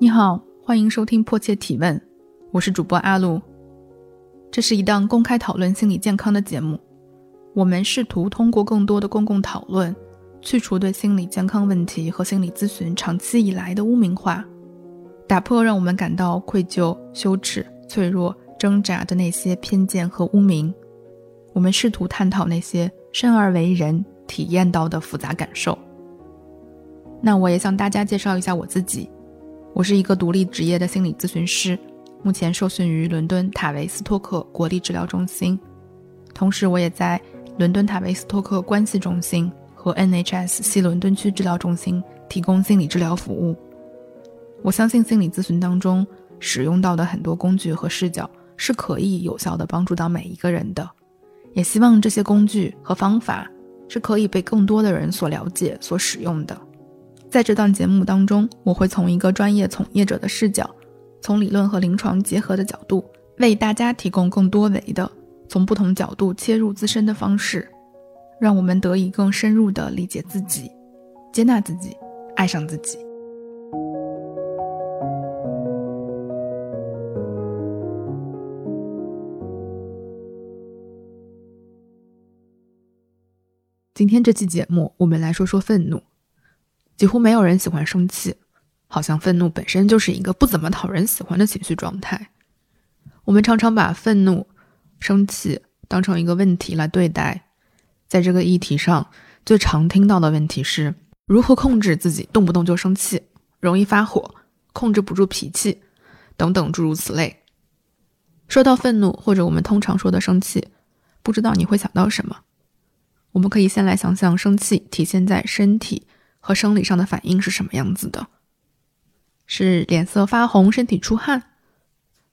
你好，欢迎收听《迫切提问》，我是主播阿露。这是一档公开讨论心理健康的节目，我们试图通过更多的公共讨论，去除对心理健康问题和心理咨询长期以来的污名化，打破让我们感到愧疚、羞耻、脆弱、挣扎的那些偏见和污名。我们试图探讨那些生而为人体验到的复杂感受。那我也向大家介绍一下我自己。我是一个独立职业的心理咨询师，目前受训于伦敦塔维斯托克国立治疗中心，同时我也在伦敦塔维斯托克关系中心和 NHS 西伦敦区治疗中心提供心理治疗服务。我相信心理咨询当中使用到的很多工具和视角是可以有效的帮助到每一个人的，也希望这些工具和方法是可以被更多的人所了解、所使用的。在这档节目当中，我会从一个专业从业者的视角，从理论和临床结合的角度，为大家提供更多维的、从不同角度切入自身的方式，让我们得以更深入的理解自己、接纳自己、爱上自己。今天这期节目，我们来说说愤怒。几乎没有人喜欢生气，好像愤怒本身就是一个不怎么讨人喜欢的情绪状态。我们常常把愤怒、生气当成一个问题来对待。在这个议题上，最常听到的问题是如何控制自己动不动就生气、容易发火、控制不住脾气等等诸如此类。说到愤怒，或者我们通常说的生气，不知道你会想到什么？我们可以先来想想生气体现在身体。和生理上的反应是什么样子的？是脸色发红、身体出汗，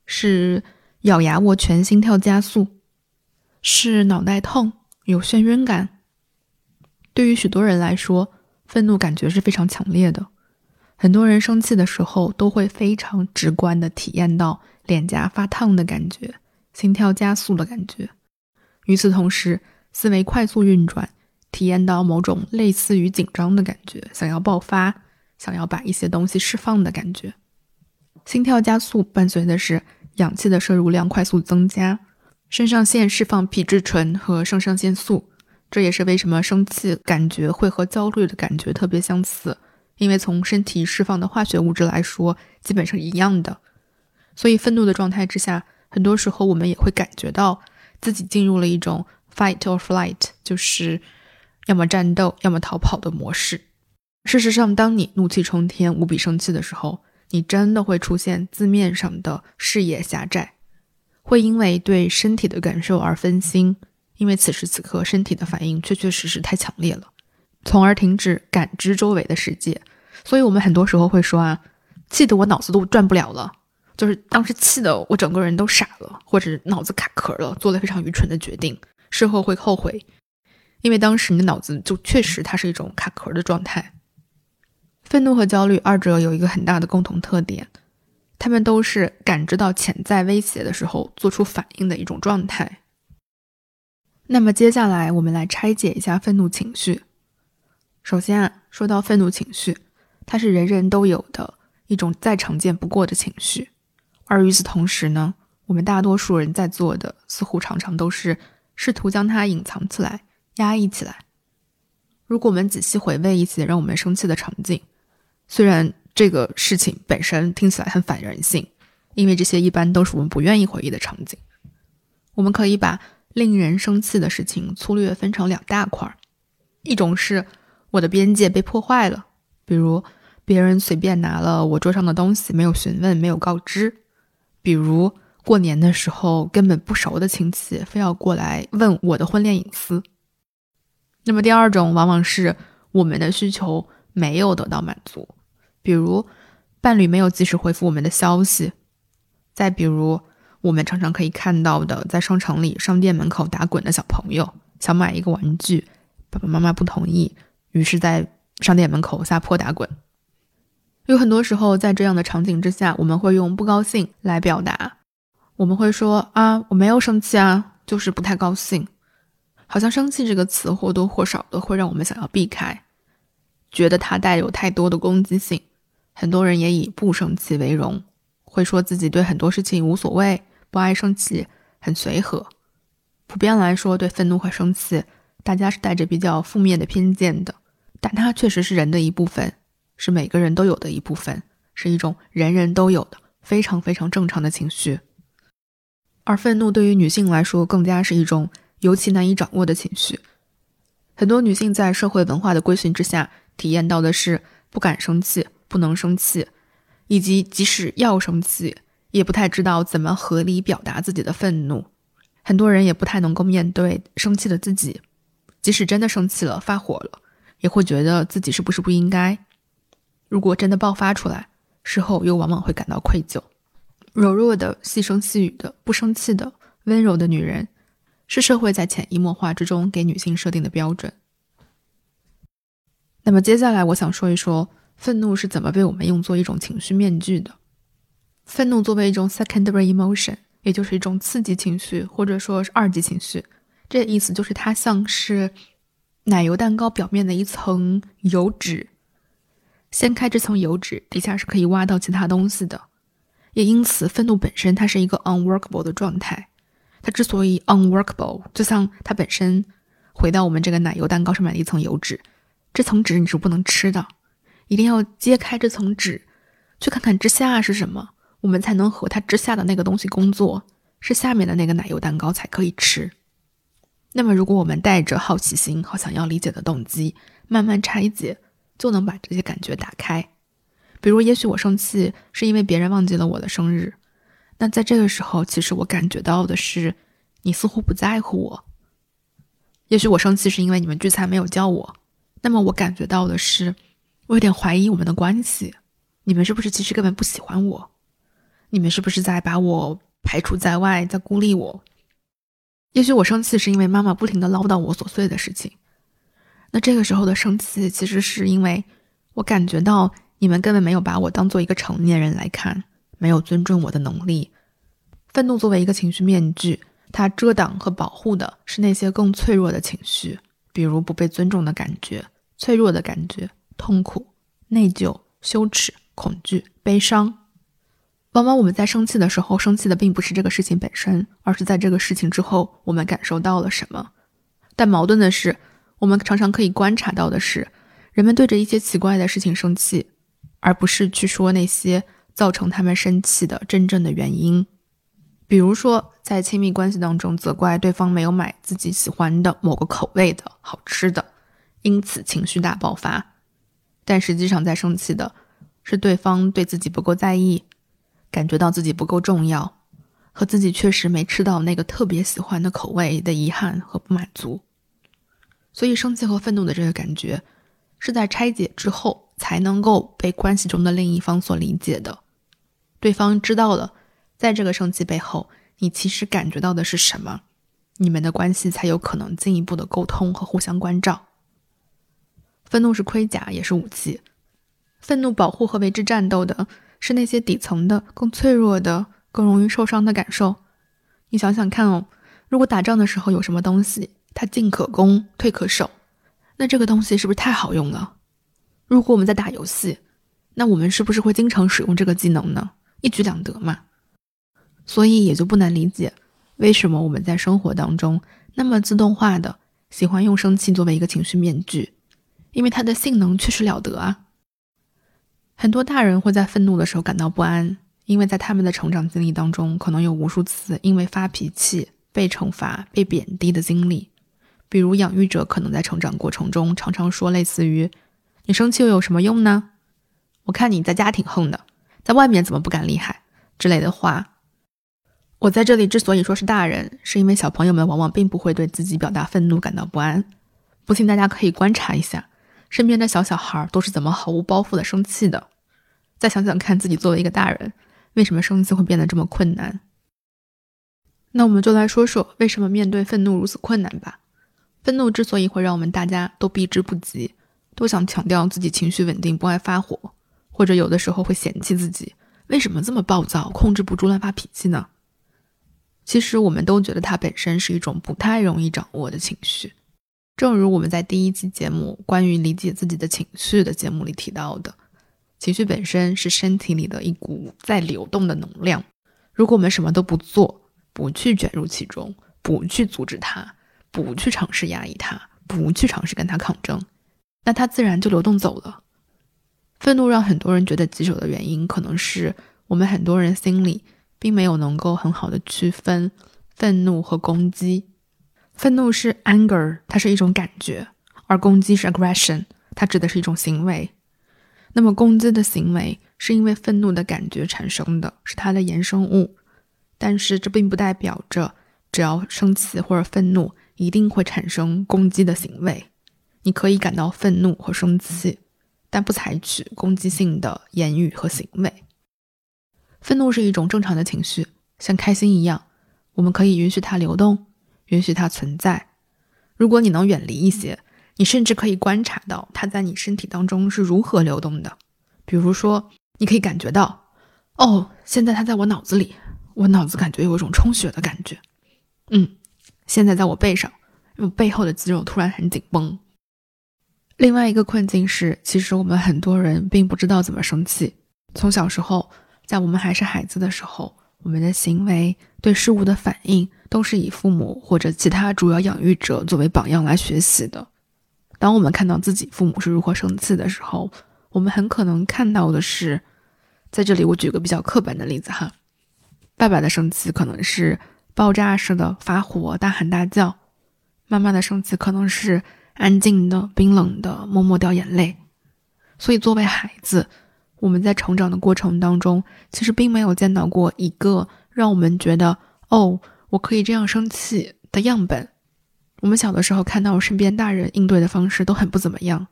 是咬牙握拳、心跳加速，是脑袋痛、有眩晕感。对于许多人来说，愤怒感觉是非常强烈的。很多人生气的时候，都会非常直观的体验到脸颊发烫的感觉、心跳加速的感觉。与此同时，思维快速运转。体验到某种类似于紧张的感觉，想要爆发，想要把一些东西释放的感觉。心跳加速伴随的是氧气的摄入量快速增加，肾上腺释放皮质醇和肾上腺素。这也是为什么生气感觉会和焦虑的感觉特别相似，因为从身体释放的化学物质来说，基本是一样的。所以愤怒的状态之下，很多时候我们也会感觉到自己进入了一种 fight or flight，就是。要么战斗，要么逃跑的模式。事实上，当你怒气冲天、无比生气的时候，你真的会出现字面上的视野狭窄，会因为对身体的感受而分心，因为此时此刻身体的反应确确实实太强烈了，从而停止感知周围的世界。所以，我们很多时候会说啊，气得我脑子都转不了了，就是当时气得我整个人都傻了，或者脑子卡壳了，做了非常愚蠢的决定，事后会后悔。因为当时你的脑子就确实它是一种卡壳的状态。愤怒和焦虑二者有一个很大的共同特点，他们都是感知到潜在威胁的时候做出反应的一种状态。那么接下来我们来拆解一下愤怒情绪。首先啊，说到愤怒情绪，它是人人都有的一种再常见不过的情绪，而与此同时呢，我们大多数人在做的似乎常常都是试图将它隐藏起来。压抑起来。如果我们仔细回味一些让我们生气的场景，虽然这个事情本身听起来很反人性，因为这些一般都是我们不愿意回忆的场景。我们可以把令人生气的事情粗略分成两大块儿：一种是我的边界被破坏了，比如别人随便拿了我桌上的东西，没有询问，没有告知；比如过年的时候根本不熟的亲戚非要过来问我的婚恋隐私。那么第二种往往是我们的需求没有得到满足，比如伴侣没有及时回复我们的消息，再比如我们常常可以看到的，在商场里、商店门口打滚的小朋友，想买一个玩具，爸爸妈妈不同意，于是，在商店门口撒泼打滚。有很多时候，在这样的场景之下，我们会用不高兴来表达，我们会说啊，我没有生气啊，就是不太高兴。好像生气这个词或多或少的会让我们想要避开，觉得它带有太多的攻击性，很多人也以不生气为荣，会说自己对很多事情无所谓，不爱生气，很随和。普遍来说，对愤怒和生气，大家是带着比较负面的偏见的。但它确实是人的一部分，是每个人都有的一部分，是一种人人都有的非常非常正常的情绪。而愤怒对于女性来说，更加是一种尤其难以掌握的情绪。很多女性在社会文化的规训之下，体验到的是不敢生气、不能生气，以及即使要生气，也不太知道怎么合理表达自己的愤怒。很多人也不太能够面对生气的自己，即使真的生气了、发火了，也会觉得自己是不是不应该。如果真的爆发出来，事后又往往会感到愧疚。柔弱的、细声细语的、不生气的、温柔的女人，是社会在潜移默化之中给女性设定的标准。那么接下来，我想说一说愤怒是怎么被我们用作一种情绪面具的。愤怒作为一种 secondary emotion，也就是一种刺激情绪，或者说是二级情绪。这意思就是它像是奶油蛋糕表面的一层油脂，掀开这层油脂，底下是可以挖到其他东西的。也因此，愤怒本身它是一个 unworkable 的状态。它之所以 unworkable，就像它本身回到我们这个奶油蛋糕上面的一层油脂，这层纸你是不能吃的，一定要揭开这层纸，去看看之下是什么，我们才能和它之下的那个东西工作，是下面的那个奶油蛋糕才可以吃。那么，如果我们带着好奇心和想要理解的动机，慢慢拆解，就能把这些感觉打开。比如，也许我生气是因为别人忘记了我的生日，那在这个时候，其实我感觉到的是你似乎不在乎我。也许我生气是因为你们聚餐没有叫我，那么我感觉到的是我有点怀疑我们的关系，你们是不是其实根本不喜欢我？你们是不是在把我排除在外，在孤立我？也许我生气是因为妈妈不停的唠叨我琐碎的事情，那这个时候的生气其实是因为我感觉到。你们根本没有把我当做一个成年人来看，没有尊重我的能力。愤怒作为一个情绪面具，它遮挡和保护的是那些更脆弱的情绪，比如不被尊重的感觉、脆弱的感觉、痛苦、内疚、羞耻、恐惧、悲伤。往往我们在生气的时候，生气的并不是这个事情本身，而是在这个事情之后，我们感受到了什么。但矛盾的是，我们常常可以观察到的是，人们对着一些奇怪的事情生气。而不是去说那些造成他们生气的真正的原因，比如说在亲密关系当中责怪对方没有买自己喜欢的某个口味的好吃的，因此情绪大爆发。但实际上在生气的是对方对自己不够在意，感觉到自己不够重要，和自己确实没吃到那个特别喜欢的口味的遗憾和不满足。所以生气和愤怒的这个感觉是在拆解之后。才能够被关系中的另一方所理解的，对方知道了，在这个生气背后，你其实感觉到的是什么，你们的关系才有可能进一步的沟通和互相关照。愤怒是盔甲，也是武器。愤怒保护和为之战斗的是那些底层的、更脆弱的、更容易受伤的感受。你想想看哦，如果打仗的时候有什么东西，它进可攻，退可守，那这个东西是不是太好用了？如果我们在打游戏，那我们是不是会经常使用这个技能呢？一举两得嘛。所以也就不难理解，为什么我们在生活当中那么自动化的喜欢用生气作为一个情绪面具，因为它的性能确实了得啊。很多大人会在愤怒的时候感到不安，因为在他们的成长经历当中，可能有无数次因为发脾气被惩罚、被贬低的经历。比如养育者可能在成长过程中常常说类似于。你生气又有什么用呢？我看你在家挺横的，在外面怎么不敢厉害之类的话。我在这里之所以说是大人，是因为小朋友们往往并不会对自己表达愤怒感到不安。不信大家可以观察一下，身边的小小孩都是怎么毫无包袱的生气的。再想想看自己作为一个大人，为什么生气会变得这么困难？那我们就来说说为什么面对愤怒如此困难吧。愤怒之所以会让我们大家都避之不及。都想强调自己情绪稳定，不爱发火，或者有的时候会嫌弃自己为什么这么暴躁，控制不住乱发脾气呢？其实我们都觉得它本身是一种不太容易掌握的情绪。正如我们在第一期节目关于理解自己的情绪的节目里提到的，情绪本身是身体里的一股在流动的能量。如果我们什么都不做，不去卷入其中，不去阻止它，不去尝试压抑它，不去尝试跟它抗争，那它自然就流动走了。愤怒让很多人觉得棘手的原因，可能是我们很多人心里并没有能够很好的区分愤怒和攻击。愤怒是 anger，它是一种感觉，而攻击是 aggression，它指的是一种行为。那么攻击的行为是因为愤怒的感觉产生的，是它的衍生物。但是这并不代表着只要生气或者愤怒一定会产生攻击的行为。你可以感到愤怒和生气，但不采取攻击性的言语和行为。愤怒是一种正常的情绪，像开心一样，我们可以允许它流动。允许它存在。如果你能远离一些，你甚至可以观察到它在你身体当中是如何流动的。比如说，你可以感觉到，哦，现在它在我脑子里，我脑子感觉有一种充血的感觉。嗯，现在在我背上，我背后的肌肉突然很紧绷。另外一个困境是，其实我们很多人并不知道怎么生气。从小时候，在我们还是孩子的时候。我们的行为对事物的反应都是以父母或者其他主要养育者作为榜样来学习的。当我们看到自己父母是如何生气的时候，我们很可能看到的是，在这里我举个比较刻板的例子哈，爸爸的生气可能是爆炸式的发火、大喊大叫；妈妈的生气可能是安静的、冰冷的、默默掉眼泪。所以，作为孩子。我们在成长的过程当中，其实并没有见到过一个让我们觉得“哦，我可以这样生气”的样本。我们小的时候看到身边大人应对的方式都很不怎么样。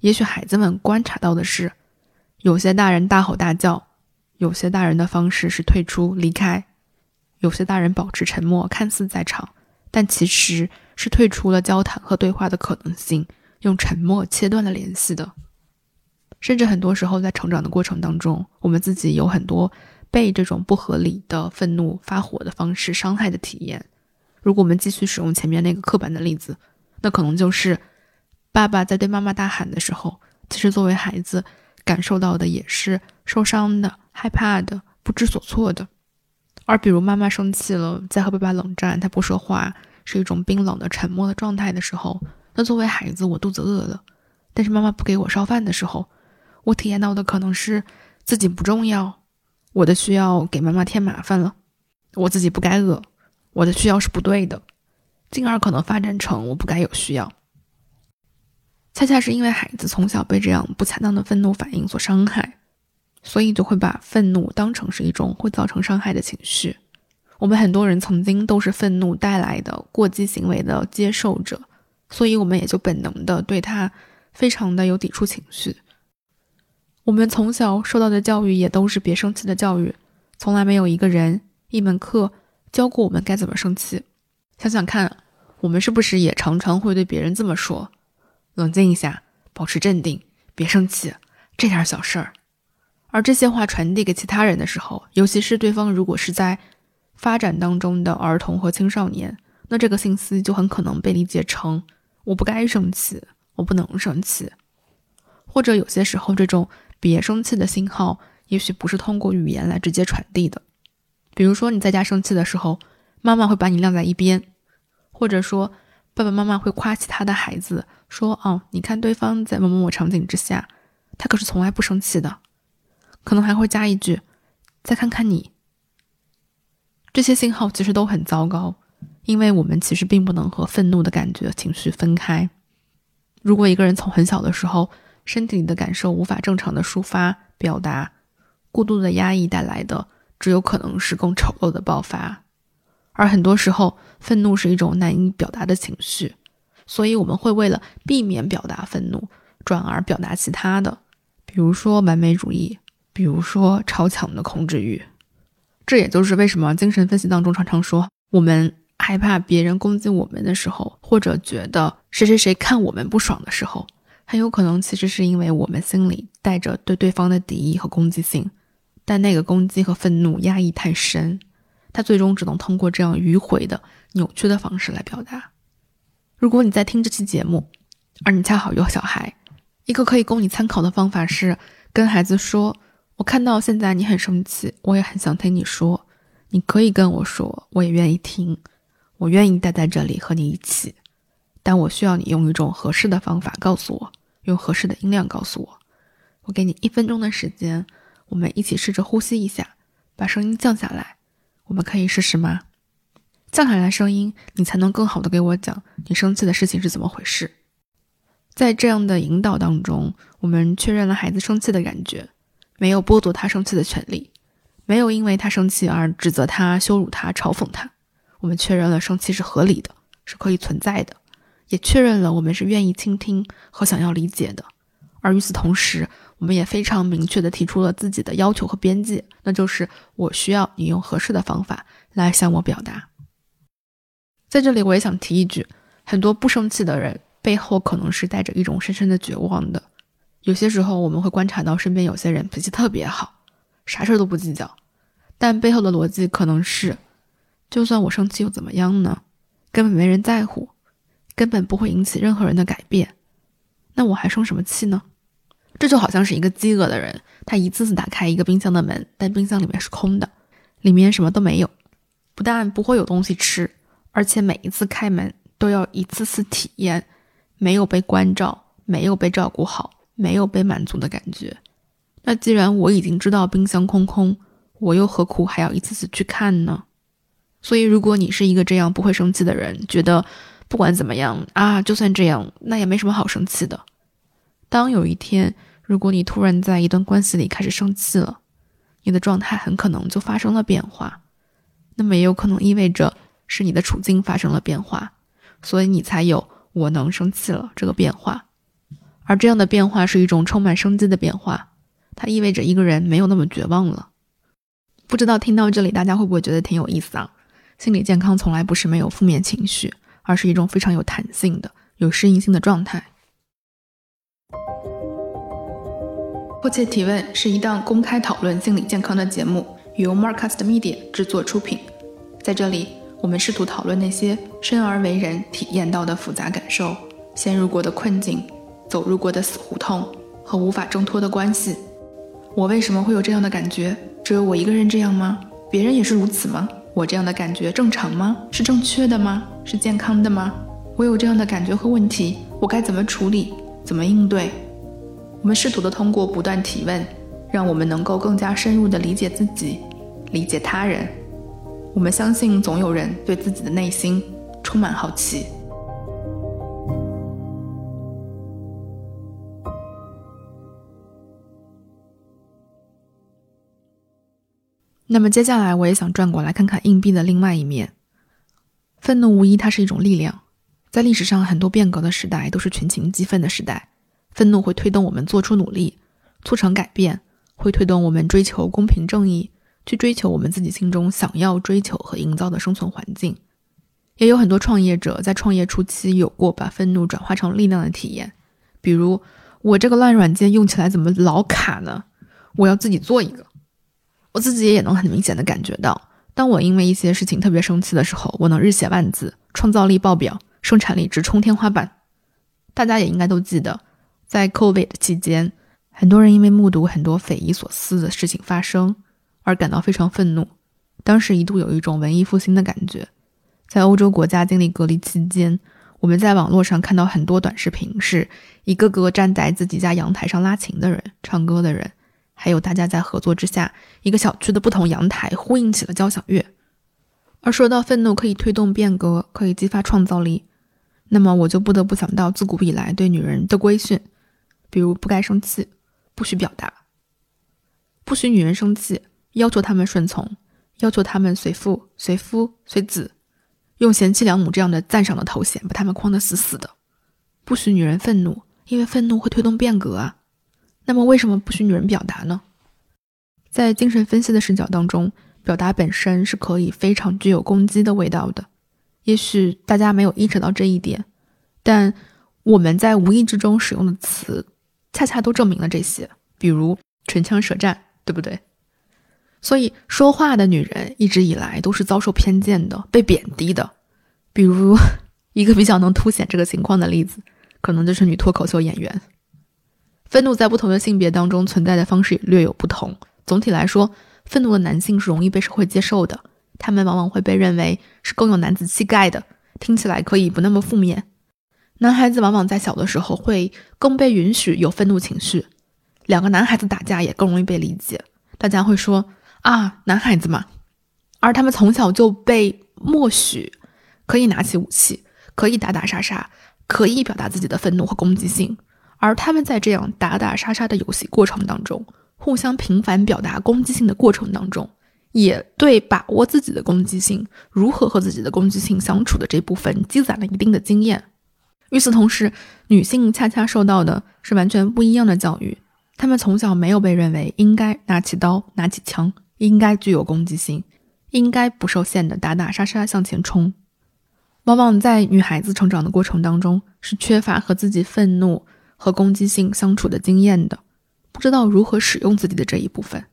也许孩子们观察到的是，有些大人大吼大叫，有些大人的方式是退出离开，有些大人保持沉默，看似在场，但其实是退出了交谈和对话的可能性，用沉默切断了联系的。甚至很多时候，在成长的过程当中，我们自己有很多被这种不合理的愤怒发火的方式伤害的体验。如果我们继续使用前面那个刻板的例子，那可能就是爸爸在对妈妈大喊的时候，其实作为孩子感受到的也是受伤的、害怕的、不知所措的。而比如妈妈生气了，在和爸爸冷战，他不说话，是一种冰冷的沉默的状态的时候，那作为孩子，我肚子饿了，但是妈妈不给我烧饭的时候。我体验到的可能是自己不重要，我的需要给妈妈添麻烦了，我自己不该饿，我的需要是不对的，进而可能发展成我不该有需要。恰恰是因为孩子从小被这样不恰当的愤怒反应所伤害，所以就会把愤怒当成是一种会造成伤害的情绪。我们很多人曾经都是愤怒带来的过激行为的接受者，所以我们也就本能的对他非常的有抵触情绪。我们从小受到的教育也都是别生气的教育，从来没有一个人、一门课教过我们该怎么生气。想想看，我们是不是也常常会对别人这么说：“冷静一下，保持镇定，别生气，这点小事儿。”而这些话传递给其他人的时候，尤其是对方如果是在发展当中的儿童和青少年，那这个信息就很可能被理解成：“我不该生气，我不能生气。”或者有些时候这种。别生气的信号，也许不是通过语言来直接传递的。比如说，你在家生气的时候，妈妈会把你晾在一边，或者说，爸爸妈妈会夸其他的孩子说：“哦，你看对方在某某某场景之下，他可是从来不生气的。”可能还会加一句：“再看看你。”这些信号其实都很糟糕，因为我们其实并不能和愤怒的感觉、情绪分开。如果一个人从很小的时候，身体里的感受无法正常的抒发表达，过度的压抑带来的只有可能是更丑陋的爆发。而很多时候，愤怒是一种难以表达的情绪，所以我们会为了避免表达愤怒，转而表达其他的，比如说完美主义，比如说超强的控制欲。这也就是为什么精神分析当中常常说，我们害怕别人攻击我们的时候，或者觉得谁谁谁看我们不爽的时候。很有可能，其实是因为我们心里带着对对方的敌意和攻击性，但那个攻击和愤怒压抑太深，他最终只能通过这样迂回的、扭曲的方式来表达。如果你在听这期节目，而你恰好有小孩，一个可以供你参考的方法是，跟孩子说：“我看到现在你很生气，我也很想听你说。你可以跟我说，我也愿意听，我愿意待在这里和你一起。但我需要你用一种合适的方法告诉我，用合适的音量告诉我。我给你一分钟的时间，我们一起试着呼吸一下，把声音降下来。我们可以试试吗？降下来声音，你才能更好的给我讲你生气的事情是怎么回事。”在这样的引导当中，我们确认了孩子生气的感觉，没有剥夺他生气的权利，没有因为他生气而指责他、羞辱他、嘲讽他。我们确认了生气是合理的，是可以存在的，也确认了我们是愿意倾听和想要理解的。而与此同时，我们也非常明确地提出了自己的要求和边界，那就是我需要你用合适的方法来向我表达。在这里，我也想提一句，很多不生气的人。背后可能是带着一种深深的绝望的。有些时候，我们会观察到身边有些人脾气特别好，啥事儿都不计较，但背后的逻辑可能是：就算我生气又怎么样呢？根本没人在乎，根本不会引起任何人的改变，那我还生什么气呢？这就好像是一个饥饿的人，他一次次打开一个冰箱的门，但冰箱里面是空的，里面什么都没有，不但不会有东西吃，而且每一次开门都要一次次体验。没有被关照，没有被照顾好，没有被满足的感觉。那既然我已经知道冰箱空空，我又何苦还要一次次去看呢？所以，如果你是一个这样不会生气的人，觉得不管怎么样啊，就算这样，那也没什么好生气的。当有一天，如果你突然在一段关系里开始生气了，你的状态很可能就发生了变化。那么，也有可能意味着是你的处境发生了变化，所以你才有。我能生气了，这个变化，而这样的变化是一种充满生机的变化，它意味着一个人没有那么绝望了。不知道听到这里，大家会不会觉得挺有意思啊？心理健康从来不是没有负面情绪，而是一种非常有弹性的、有适应性的状态。迫切提问是一档公开讨论心理健康的节目，由 Marcast Media 制作出品，在这里。我们试图讨论那些生而为人体验到的复杂感受、陷入过的困境、走入过的死胡同和无法挣脱的关系。我为什么会有这样的感觉？只有我一个人这样吗？别人也是如此吗？我这样的感觉正常吗？是正确的吗？是健康的吗？我有这样的感觉和问题，我该怎么处理？怎么应对？我们试图的通过不断提问，让我们能够更加深入的理解自己，理解他人。我们相信，总有人对自己的内心充满好奇。那么接下来，我也想转过来看看硬币的另外一面。愤怒无疑，它是一种力量。在历史上，很多变革的时代都是群情激愤的时代。愤怒会推动我们做出努力，促成改变，会推动我们追求公平正义。去追求我们自己心中想要追求和营造的生存环境，也有很多创业者在创业初期有过把愤怒转化成力量的体验。比如，我这个烂软件用起来怎么老卡呢？我要自己做一个。我自己也能很明显的感觉到，当我因为一些事情特别生气的时候，我能日写万字，创造力爆表，生产力直冲天花板。大家也应该都记得，在 COVID 期间，很多人因为目睹很多匪夷所思的事情发生。而感到非常愤怒，当时一度有一种文艺复兴的感觉。在欧洲国家经历隔离期间，我们在网络上看到很多短视频，是一个个站在自己家阳台上拉琴的人、唱歌的人，还有大家在合作之下，一个小区的不同阳台呼应起了交响乐。而说到愤怒可以推动变革，可以激发创造力，那么我就不得不想到自古以来对女人的规训，比如不该生气，不许表达，不许女人生气。要求她们顺从，要求她们随父、随夫、随子，用贤妻良母这样的赞赏的头衔把她们框得死死的。不许女人愤怒，因为愤怒会推动变革啊。那么为什么不许女人表达呢？在精神分析的视角当中，表达本身是可以非常具有攻击的味道的。也许大家没有意识到这一点，但我们在无意之中使用的词，恰恰都证明了这些。比如唇枪舌战，对不对？所以，说话的女人一直以来都是遭受偏见的，被贬低的。比如，一个比较能凸显这个情况的例子，可能就是女脱口秀演员。愤怒在不同的性别当中存在的方式也略有不同。总体来说，愤怒的男性是容易被社会接受的，他们往往会被认为是更有男子气概的，听起来可以不那么负面。男孩子往往在小的时候会更被允许有愤怒情绪，两个男孩子打架也更容易被理解，大家会说啊，男孩子嘛。而他们从小就被默许可以拿起武器，可以打打杀杀，可以表达自己的愤怒和攻击性。而他们在这样打打杀杀的游戏过程当中，互相频繁表达攻击性的过程当中，也对把握自己的攻击性、如何和自己的攻击性相处的这部分积攒了一定的经验。与此同时，女性恰恰受到的是完全不一样的教育。她们从小没有被认为应该拿起刀、拿起枪，应该具有攻击性，应该不受限的打打杀杀向前冲。往往在女孩子成长的过程当中，是缺乏和自己愤怒。和攻击性相处的经验的，不知道如何使用自己的这一部分，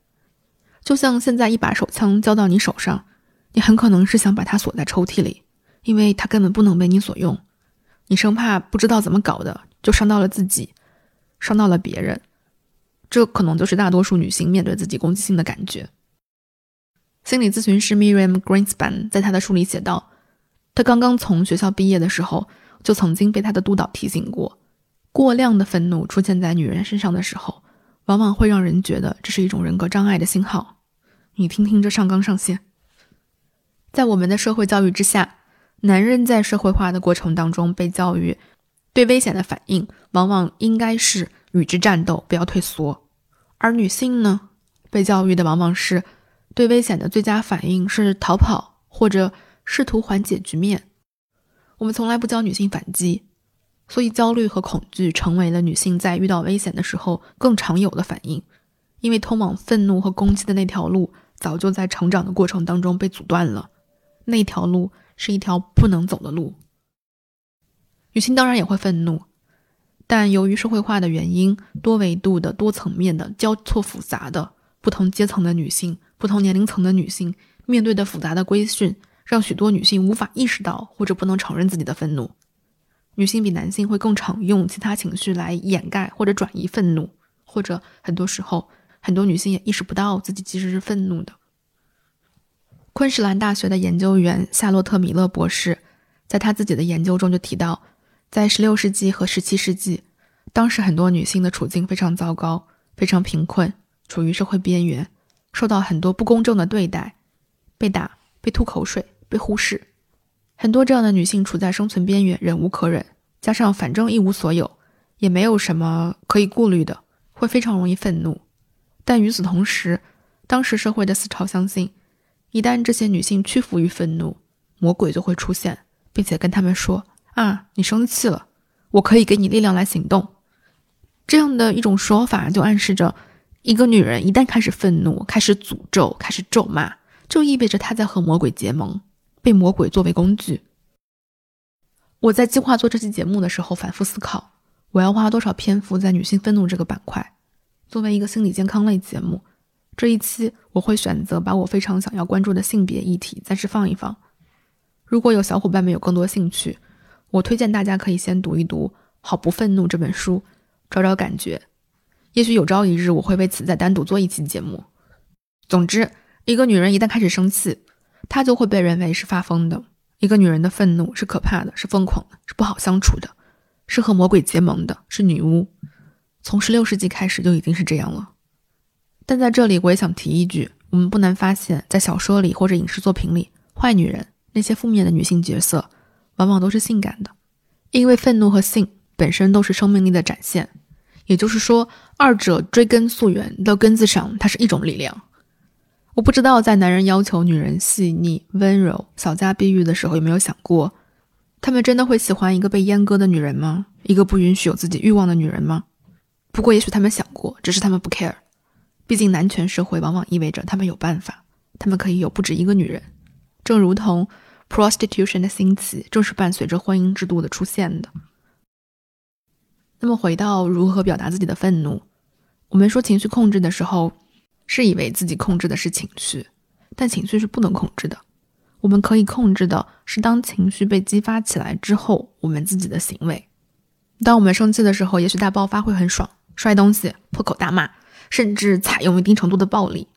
就像现在一把手枪交到你手上，你很可能是想把它锁在抽屉里，因为它根本不能被你所用，你生怕不知道怎么搞的就伤到了自己，伤到了别人，这可能就是大多数女性面对自己攻击性的感觉。心理咨询师 Miriam Greenspan 在他的书里写道，他刚刚从学校毕业的时候，就曾经被他的督导提醒过。过量的愤怒出现在女人身上的时候，往往会让人觉得这是一种人格障碍的信号。你听听这上纲上线。在我们的社会教育之下，男人在社会化的过程当中被教育，对危险的反应往往应该是与之战斗，不要退缩；而女性呢，被教育的往往是对危险的最佳反应是逃跑或者试图缓解局面。我们从来不教女性反击。所以，焦虑和恐惧成为了女性在遇到危险的时候更常有的反应，因为通往愤怒和攻击的那条路早就在成长的过程当中被阻断了，那条路是一条不能走的路。女性当然也会愤怒，但由于社会化的原因，多维度的、多层面的、交错复杂的不同阶层的女性、不同年龄层的女性面对的复杂的规训，让许多女性无法意识到或者不能承认自己的愤怒。女性比男性会更常用其他情绪来掩盖或者转移愤怒，或者很多时候，很多女性也意识不到自己其实是愤怒的。昆士兰大学的研究员夏洛特·米勒博士在他自己的研究中就提到，在16世纪和17世纪，当时很多女性的处境非常糟糕，非常贫困，处于社会边缘，受到很多不公正的对待，被打、被吐口水、被忽视。很多这样的女性处在生存边缘，忍无可忍，加上反正一无所有，也没有什么可以顾虑的，会非常容易愤怒。但与此同时，当时社会的思潮相信，一旦这些女性屈服于愤怒，魔鬼就会出现，并且跟他们说：“啊，你生气了，我可以给你力量来行动。”这样的一种说法，就暗示着，一个女人一旦开始愤怒，开始诅咒，开始咒骂，就意味着她在和魔鬼结盟。被魔鬼作为工具。我在计划做这期节目的时候，反复思考，我要花多少篇幅在女性愤怒这个板块。作为一个心理健康类节目，这一期我会选择把我非常想要关注的性别议题暂时放一放。如果有小伙伴们有更多兴趣，我推荐大家可以先读一读《好不愤怒》这本书，找找感觉。也许有朝一日我会为此再单独做一期节目。总之，一个女人一旦开始生气，她就会被认为是发疯的。一个女人的愤怒是可怕的，是疯狂的，是不好相处的，是和魔鬼结盟的，是女巫。从十六世纪开始就已经是这样了。但在这里，我也想提一句：我们不难发现，在小说里或者影视作品里，坏女人那些负面的女性角色，往往都是性感的，因为愤怒和性本身都是生命力的展现。也就是说，二者追根溯源到根子上，它是一种力量。我不知道，在男人要求女人细腻、温柔、小家碧玉的时候，有没有想过，他们真的会喜欢一个被阉割的女人吗？一个不允许有自己欲望的女人吗？不过，也许他们想过，只是他们不 care。毕竟，男权社会往往意味着他们有办法，他们可以有不止一个女人。正如同 prostitution 的兴起，正是伴随着婚姻制度的出现的。那么，回到如何表达自己的愤怒，我们说情绪控制的时候。是以为自己控制的是情绪，但情绪是不能控制的。我们可以控制的是，当情绪被激发起来之后，我们自己的行为。当我们生气的时候，也许大爆发会很爽，摔东西、破口大骂，甚至采用一定程度的暴力。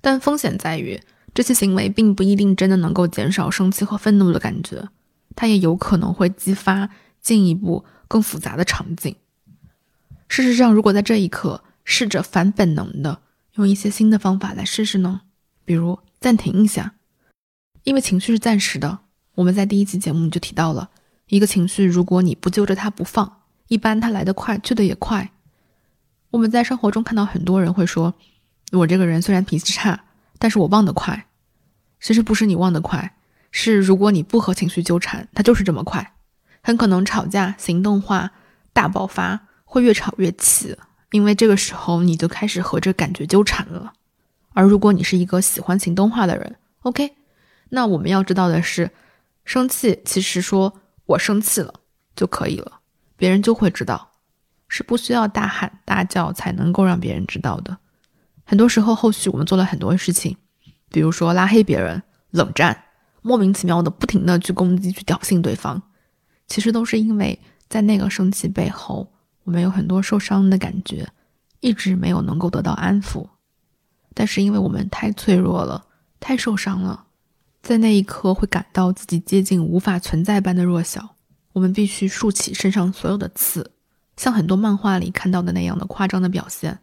但风险在于，这些行为并不一定真的能够减少生气和愤怒的感觉，它也有可能会激发进一步更复杂的场景。事实上，如果在这一刻试着反本能的用一些新的方法来试试呢？比如暂停一下，因为情绪是暂时的。我们在第一期节目就提到了，一个情绪如果你不揪着它不放，一般它来得快，去得也快。我们在生活中看到很多人会说：“我这个人虽然脾气差，但是我忘得快。”其实不是你忘得快，是如果你不和情绪纠缠，它就是这么快，很可能吵架、行动化、大爆发。会越吵越气，因为这个时候你就开始和这感觉纠缠了。而如果你是一个喜欢行动化的人，OK，那我们要知道的是，生气其实说我生气了就可以了，别人就会知道，是不需要大喊大叫才能够让别人知道的。很多时候，后续我们做了很多事情，比如说拉黑别人、冷战、莫名其妙的不停的去攻击、去挑衅对方，其实都是因为在那个生气背后。我们有很多受伤的感觉，一直没有能够得到安抚，但是因为我们太脆弱了，太受伤了，在那一刻会感到自己接近无法存在般的弱小。我们必须竖起身上所有的刺，像很多漫画里看到的那样的夸张的表现，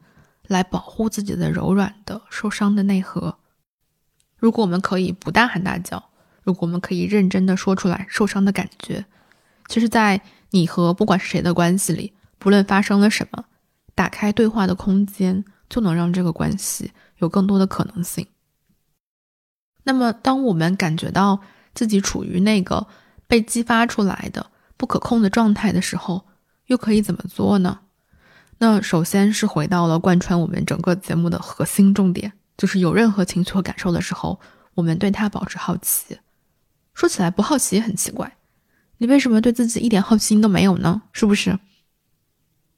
来保护自己的柔软的受伤的内核。如果我们可以不大喊大叫，如果我们可以认真的说出来受伤的感觉，其实，在你和不管是谁的关系里。不论发生了什么，打开对话的空间，就能让这个关系有更多的可能性。那么，当我们感觉到自己处于那个被激发出来的不可控的状态的时候，又可以怎么做呢？那首先是回到了贯穿我们整个节目的核心重点，就是有任何情绪和感受的时候，我们对它保持好奇。说起来不好奇也很奇怪，你为什么对自己一点好奇心都没有呢？是不是？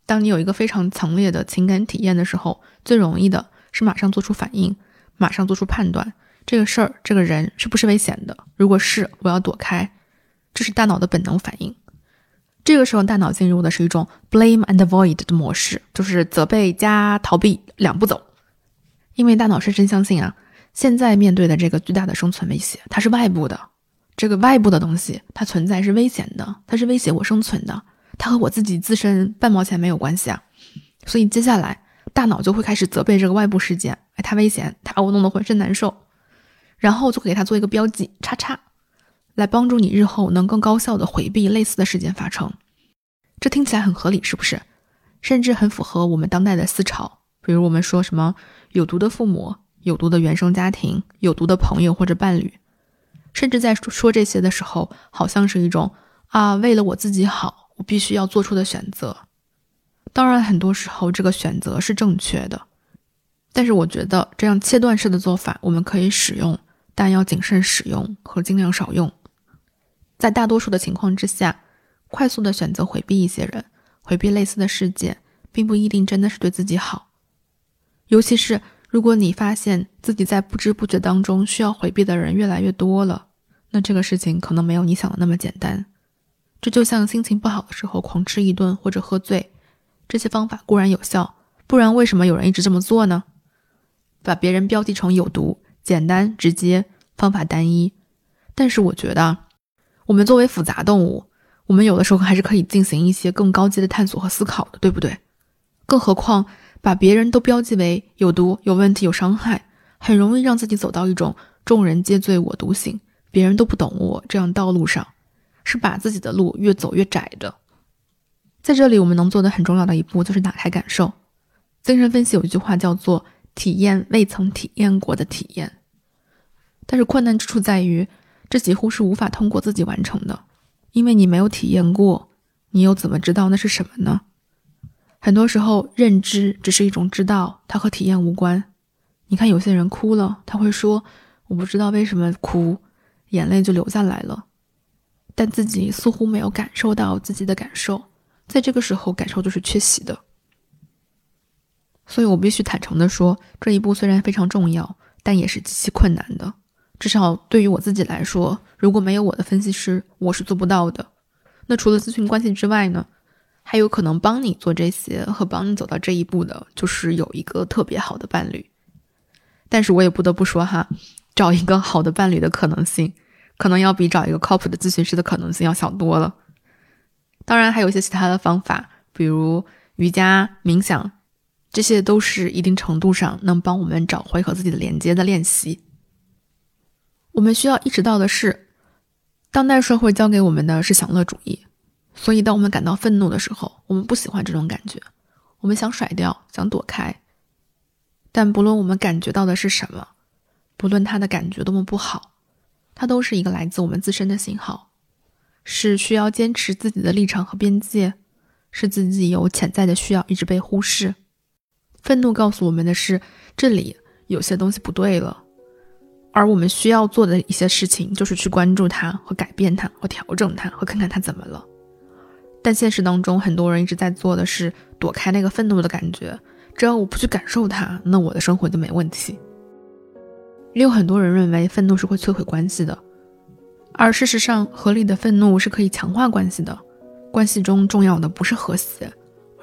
当你有一个非常强烈的情感体验的时候，最容易的是马上做出反应，马上做出判断。这个事儿，这个人是不是危险的？如果是，我要躲开。这是大脑的本能反应。这个时候，大脑进入的是一种 blame and avoid 的模式，就是责备加逃避两步走。因为大脑深深相信啊，现在面对的这个巨大的生存威胁，它是外部的。这个外部的东西，它存在是危险的，它是威胁我生存的。它和我自己自身半毛钱没有关系啊，所以接下来大脑就会开始责备这个外部事件，哎，它危险，它把我弄得浑身难受，然后就给它做一个标记，叉叉，来帮助你日后能更高效的回避类似的事件发生。这听起来很合理，是不是？甚至很符合我们当代的思潮，比如我们说什么有毒的父母、有毒的原生家庭、有毒的朋友或者伴侣，甚至在说这些的时候，好像是一种啊，为了我自己好。我必须要做出的选择，当然很多时候这个选择是正确的，但是我觉得这样切断式的做法我们可以使用，但要谨慎使用和尽量少用。在大多数的情况之下，快速的选择回避一些人，回避类似的事件，并不一定真的是对自己好。尤其是如果你发现自己在不知不觉当中需要回避的人越来越多了，那这个事情可能没有你想的那么简单。这就像心情不好的时候狂吃一顿或者喝醉，这些方法固然有效，不然为什么有人一直这么做呢？把别人标记成有毒，简单直接，方法单一。但是我觉得，我们作为复杂动物，我们有的时候还是可以进行一些更高级的探索和思考的，对不对？更何况把别人都标记为有毒、有问题、有伤害，很容易让自己走到一种众人皆醉我独醒，别人都不懂我这样道路上。是把自己的路越走越窄的。在这里，我们能做的很重要的一步就是打开感受。精神分析有一句话叫做“体验未曾体验过的体验”，但是困难之处在于，这几乎是无法通过自己完成的，因为你没有体验过，你又怎么知道那是什么呢？很多时候，认知只是一种知道，它和体验无关。你看，有些人哭了，他会说：“我不知道为什么哭，眼泪就流下来了。”但自己似乎没有感受到自己的感受，在这个时候，感受就是缺席的。所以我必须坦诚的说，这一步虽然非常重要，但也是极其困难的。至少对于我自己来说，如果没有我的分析师，我是做不到的。那除了咨询关系之外呢，还有可能帮你做这些和帮你走到这一步的，就是有一个特别好的伴侣。但是我也不得不说哈，找一个好的伴侣的可能性，可能要比找一个靠谱的咨询师的可能性要小多了。当然，还有一些其他的方法，比如瑜伽、冥想，这些都是一定程度上能帮我们找回和自己的连接的练习。我们需要意识到的是，当代社会教给我们的是享乐主义，所以当我们感到愤怒的时候，我们不喜欢这种感觉，我们想甩掉，想躲开。但不论我们感觉到的是什么，不论他的感觉多么不好，它都是一个来自我们自身的信号，是需要坚持自己的立场和边界，是自己有潜在的需要一直被忽视。愤怒告诉我们的是，这里有些东西不对了。而我们需要做的一些事情，就是去关注它和改变它和调整它和看看它怎么了。但现实当中，很多人一直在做的是躲开那个愤怒的感觉。只要我不去感受它，那我的生活就没问题。也有很多人认为愤怒是会摧毁关系的，而事实上，合理的愤怒是可以强化关系的。关系中重要的不是和谐，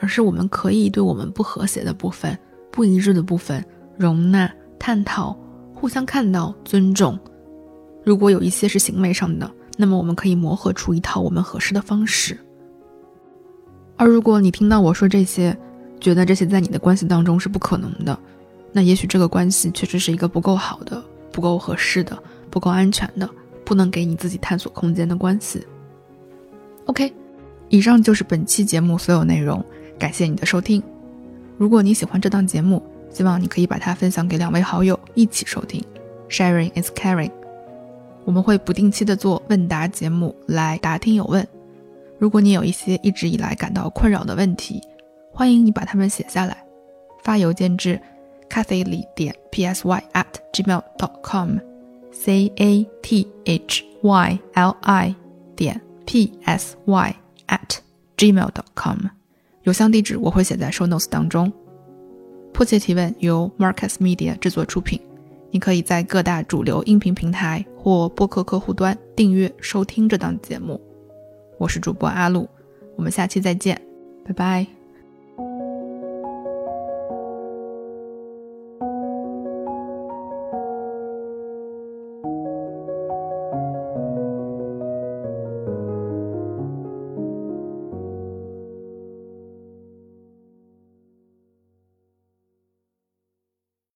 而是我们可以对我们不和谐的部分、不一致的部分容纳、探讨。互相看到、尊重。如果有一些是行为上的，那么我们可以磨合出一套我们合适的方式。而如果你听到我说这些，觉得这些在你的关系当中是不可能的，那也许这个关系确实是一个不够好的、不够合适的、不够安全的、不能给你自己探索空间的关系。OK，以上就是本期节目所有内容，感谢你的收听。如果你喜欢这档节目，希望你可以把它分享给两位好友一起收听，Sharing is caring。我们会不定期的做问答节目来答听友问。如果你有一些一直以来感到困扰的问题，欢迎你把它们写下来，发邮件至 Cathyli 点 p s y at gmail dot com，C a t h y l i 点 p s y at gmail dot com，邮箱地址我会写在 show notes 当中迫切提问由 marcus media 制作出品你可以在各大主流音频平台或播客客户端订阅收听这档节目我是主播阿露我们下期再见拜拜